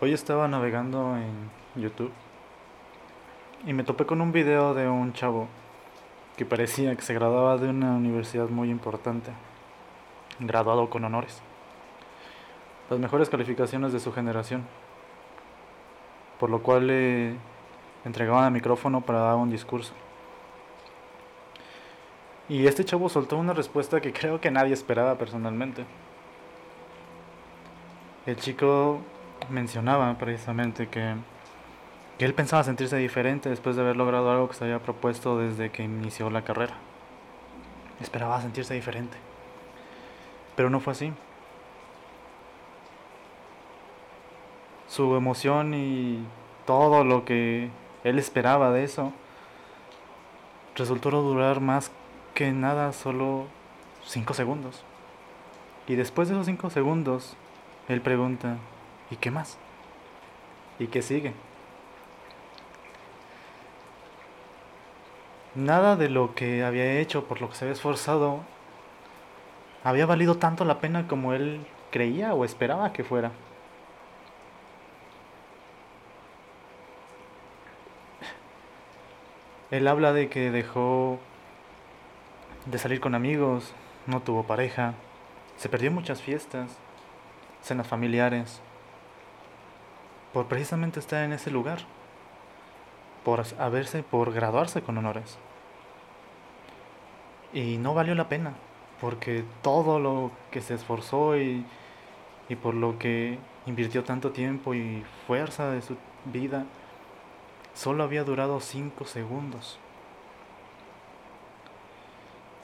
Hoy estaba navegando en YouTube y me topé con un video de un chavo que parecía que se graduaba de una universidad muy importante, graduado con honores, las mejores calificaciones de su generación, por lo cual le entregaban el micrófono para dar un discurso. Y este chavo soltó una respuesta que creo que nadie esperaba personalmente. El chico mencionaba precisamente que, que, él pensaba sentirse diferente después de haber logrado algo que se había propuesto desde que inició la carrera. Esperaba sentirse diferente. Pero no fue así. Su emoción y todo lo que él esperaba de eso resultó durar más que nada, solo 5 segundos. Y después de esos 5 segundos, él pregunta, ¿y qué más? ¿Y qué sigue? Nada de lo que había hecho, por lo que se había esforzado, había valido tanto la pena como él creía o esperaba que fuera. Él habla de que dejó de salir con amigos, no tuvo pareja, se perdió muchas fiestas, cenas familiares, por precisamente estar en ese lugar, por haberse, por graduarse con honores. Y no valió la pena, porque todo lo que se esforzó y, y por lo que invirtió tanto tiempo y fuerza de su vida, solo había durado 5 segundos.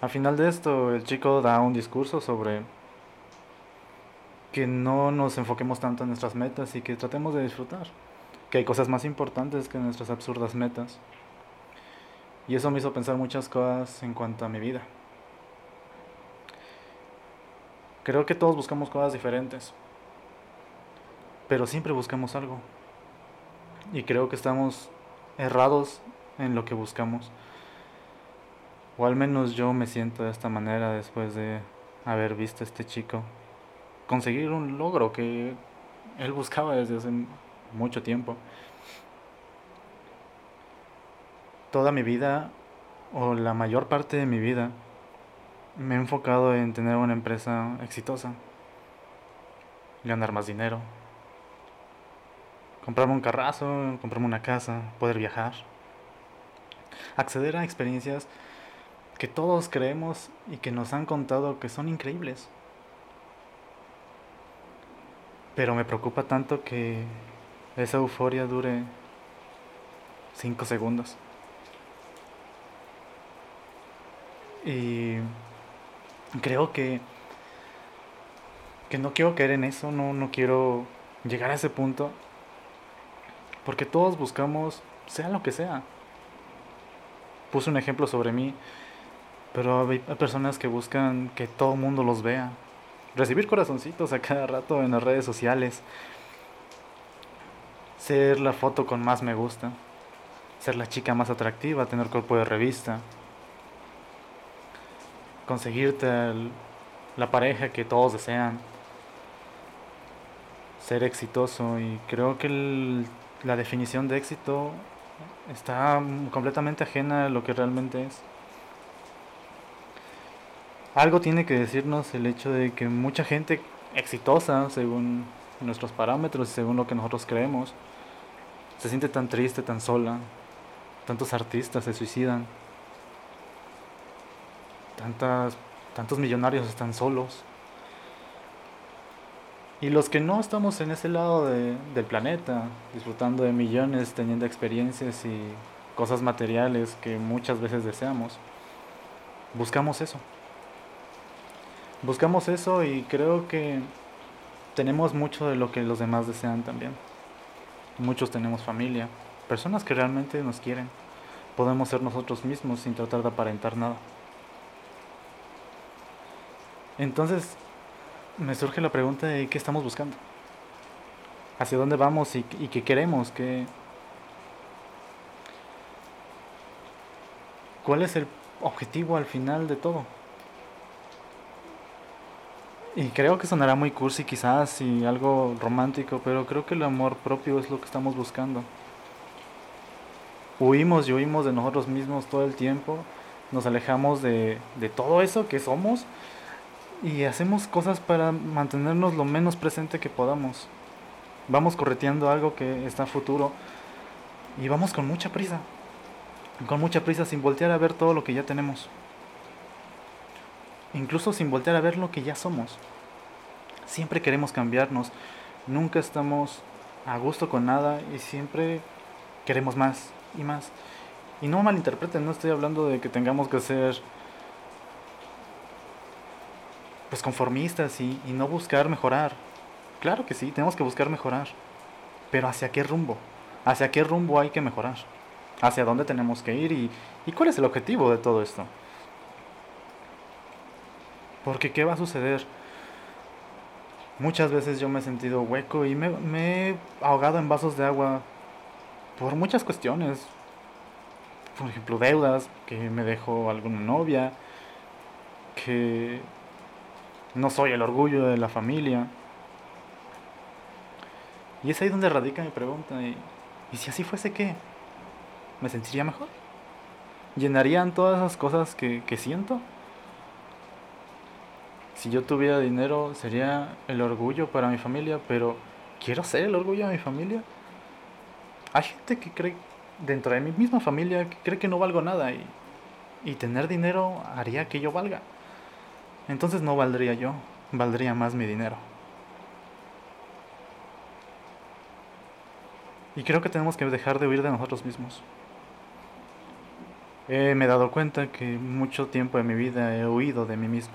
Al final de esto, el chico da un discurso sobre que no nos enfoquemos tanto en nuestras metas y que tratemos de disfrutar, que hay cosas más importantes que nuestras absurdas metas. Y eso me hizo pensar muchas cosas en cuanto a mi vida. Creo que todos buscamos cosas diferentes, pero siempre buscamos algo. Y creo que estamos errados en lo que buscamos. O al menos yo me siento de esta manera después de haber visto a este chico conseguir un logro que él buscaba desde hace mucho tiempo. Toda mi vida, o la mayor parte de mi vida, me he enfocado en tener una empresa exitosa, ganar más dinero, comprarme un carrazo, comprarme una casa, poder viajar, acceder a experiencias que todos creemos y que nos han contado que son increíbles. Pero me preocupa tanto que esa euforia dure 5 segundos. Y creo que que no quiero caer en eso, no, no quiero llegar a ese punto porque todos buscamos, sea lo que sea. Puse un ejemplo sobre mí, pero hay personas que buscan que todo el mundo los vea. Recibir corazoncitos a cada rato en las redes sociales. Ser la foto con más me gusta. Ser la chica más atractiva, tener cuerpo de revista. Conseguirte la pareja que todos desean. Ser exitoso y creo que el la definición de éxito está completamente ajena a lo que realmente es. Algo tiene que decirnos el hecho de que mucha gente exitosa, según nuestros parámetros y según lo que nosotros creemos, se siente tan triste, tan sola. Tantos artistas se suicidan. Tantas, tantos millonarios están solos. Y los que no estamos en ese lado del planeta, disfrutando de millones, teniendo experiencias y cosas materiales que muchas veces deseamos, buscamos eso. Buscamos eso y creo que tenemos mucho de lo que los demás desean también. Muchos tenemos familia, personas que realmente nos quieren. Podemos ser nosotros mismos sin tratar de aparentar nada. Entonces, me surge la pregunta de qué estamos buscando. ¿Hacia dónde vamos y, qué queremos? ¿Qué... ¿Cuál es el objetivo al final de todo? Y creo que sonará muy cursi quizás y algo romántico, pero creo que el amor propio es lo que estamos buscando. Huimos y huimos de nosotros mismos todo el tiempo, nos alejamos de, de todo eso que somos y hacemos cosas para mantenernos lo menos presente que podamos. Vamos correteando algo que está futuro y vamos con mucha prisa, con mucha prisa sin voltear a ver todo lo que ya tenemos incluso sin voltear a ver lo que ya somos. Siempre queremos cambiarnos, nunca estamos a gusto con nada y siempre queremos más y más. Y no malinterpreten, no estoy hablando de que tengamos que ser pues conformistas y, y no buscar mejorar. Claro que sí, tenemos que buscar mejorar. Pero ¿hacia qué rumbo? ¿Hacia qué rumbo hay que mejorar? ¿Hacia dónde tenemos que ir? ¿Y, y cuál es el objetivo de todo esto? Porque ¿qué va a suceder? Muchas veces yo me he sentido hueco y me, he ahogado en vasos de agua por muchas cuestiones. Por ejemplo, deudas, que me dejó alguna novia, que no soy el orgullo de la familia. Y es ahí donde radica mi pregunta. ¿Y, si así fuese qué? ¿Me sentiría mejor? ¿Llenarían todas esas cosas que, que siento? Si yo tuviera dinero sería el orgullo para mi familia, pero quiero ser el orgullo de mi familia. Hay gente que cree, dentro de mi misma familia, que cree que no valgo nada y, y tener dinero haría que yo valga. Entonces no valdría yo, valdría más mi dinero. Y creo que tenemos que dejar de huir de nosotros mismos. me he dado cuenta que mucho tiempo de mi vida he huido de mí mismo.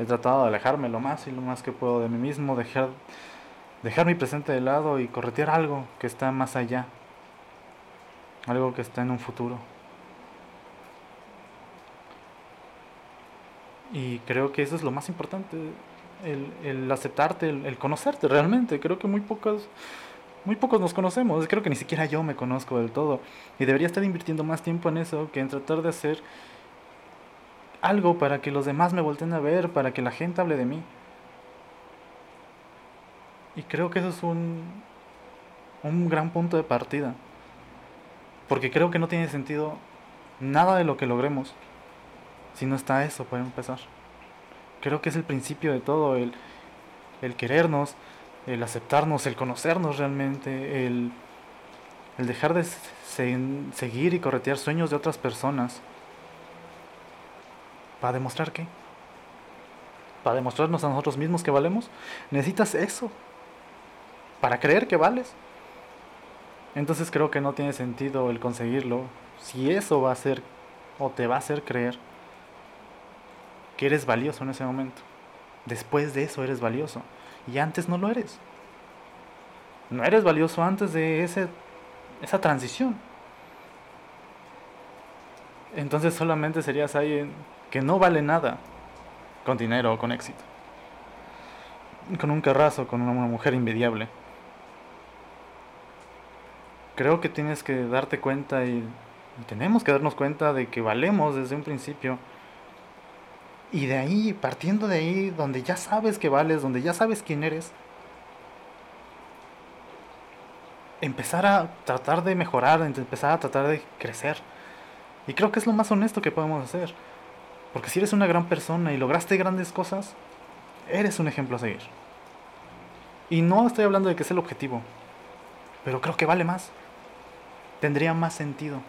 He tratado de alejarme lo más y lo más que puedo de mí mismo, dejar, dejar mi presente de lado y corretear algo que está más allá, algo que está en un futuro. Y creo que eso es lo más importante, el, aceptarte, el, conocerte realmente. Creo que muy pocos, muy pocos nos conocemos. Creo que ni siquiera yo me conozco del todo. Y debería estar invirtiendo más tiempo en eso que en tratar de hacer algo para que los demás me volteen a ver, para que la gente hable de mí. Y creo que eso es un, un gran punto de partida. Porque creo que no tiene sentido nada de lo que logremos si no está eso para empezar. Creo que es el principio de todo, el, el querernos, el aceptarnos, el conocernos realmente, el, el dejar de seguir y corretear sueños de otras personas ¿Para demostrar qué? ¿Para demostrarnos a nosotros mismos que valemos? Necesitas eso. Para creer que vales. Entonces creo que no tiene sentido el conseguirlo si eso va a ser o te va a hacer creer que eres valioso en ese momento. Después de eso eres valioso. Y antes no lo eres. No eres valioso antes de ese, esa transición. Entonces solamente serías alguien que no vale nada con dinero o con éxito. Con un carrazo, con una mujer invidiable. Creo que tienes que darte cuenta y, tenemos que darnos cuenta de que valemos desde un principio. Y de ahí, partiendo de ahí, donde ya sabes que vales, donde ya sabes quién eres, empezar a tratar de mejorar, empezar a tratar de crecer. Y creo que es lo más honesto que podemos hacer. Porque si eres una gran persona y lograste grandes cosas, eres un ejemplo a seguir. Y no estoy hablando de que es el objetivo, pero creo que vale más. Tendría más sentido.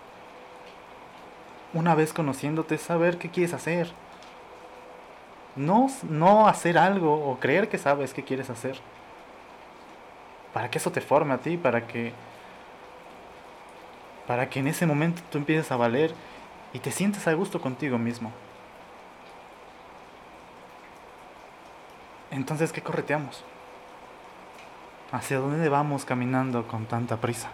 Una vez conociéndote, saber qué quieres hacer. No, no hacer algo o creer que sabes qué quieres hacer. Para que eso te forme a ti, para que para que en ese momento tú empieces a valer y te sientes a gusto contigo mismo. Entonces, ¿qué correteamos? ¿Hacia dónde vamos caminando con tanta prisa?